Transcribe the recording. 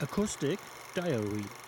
Acoustic Diary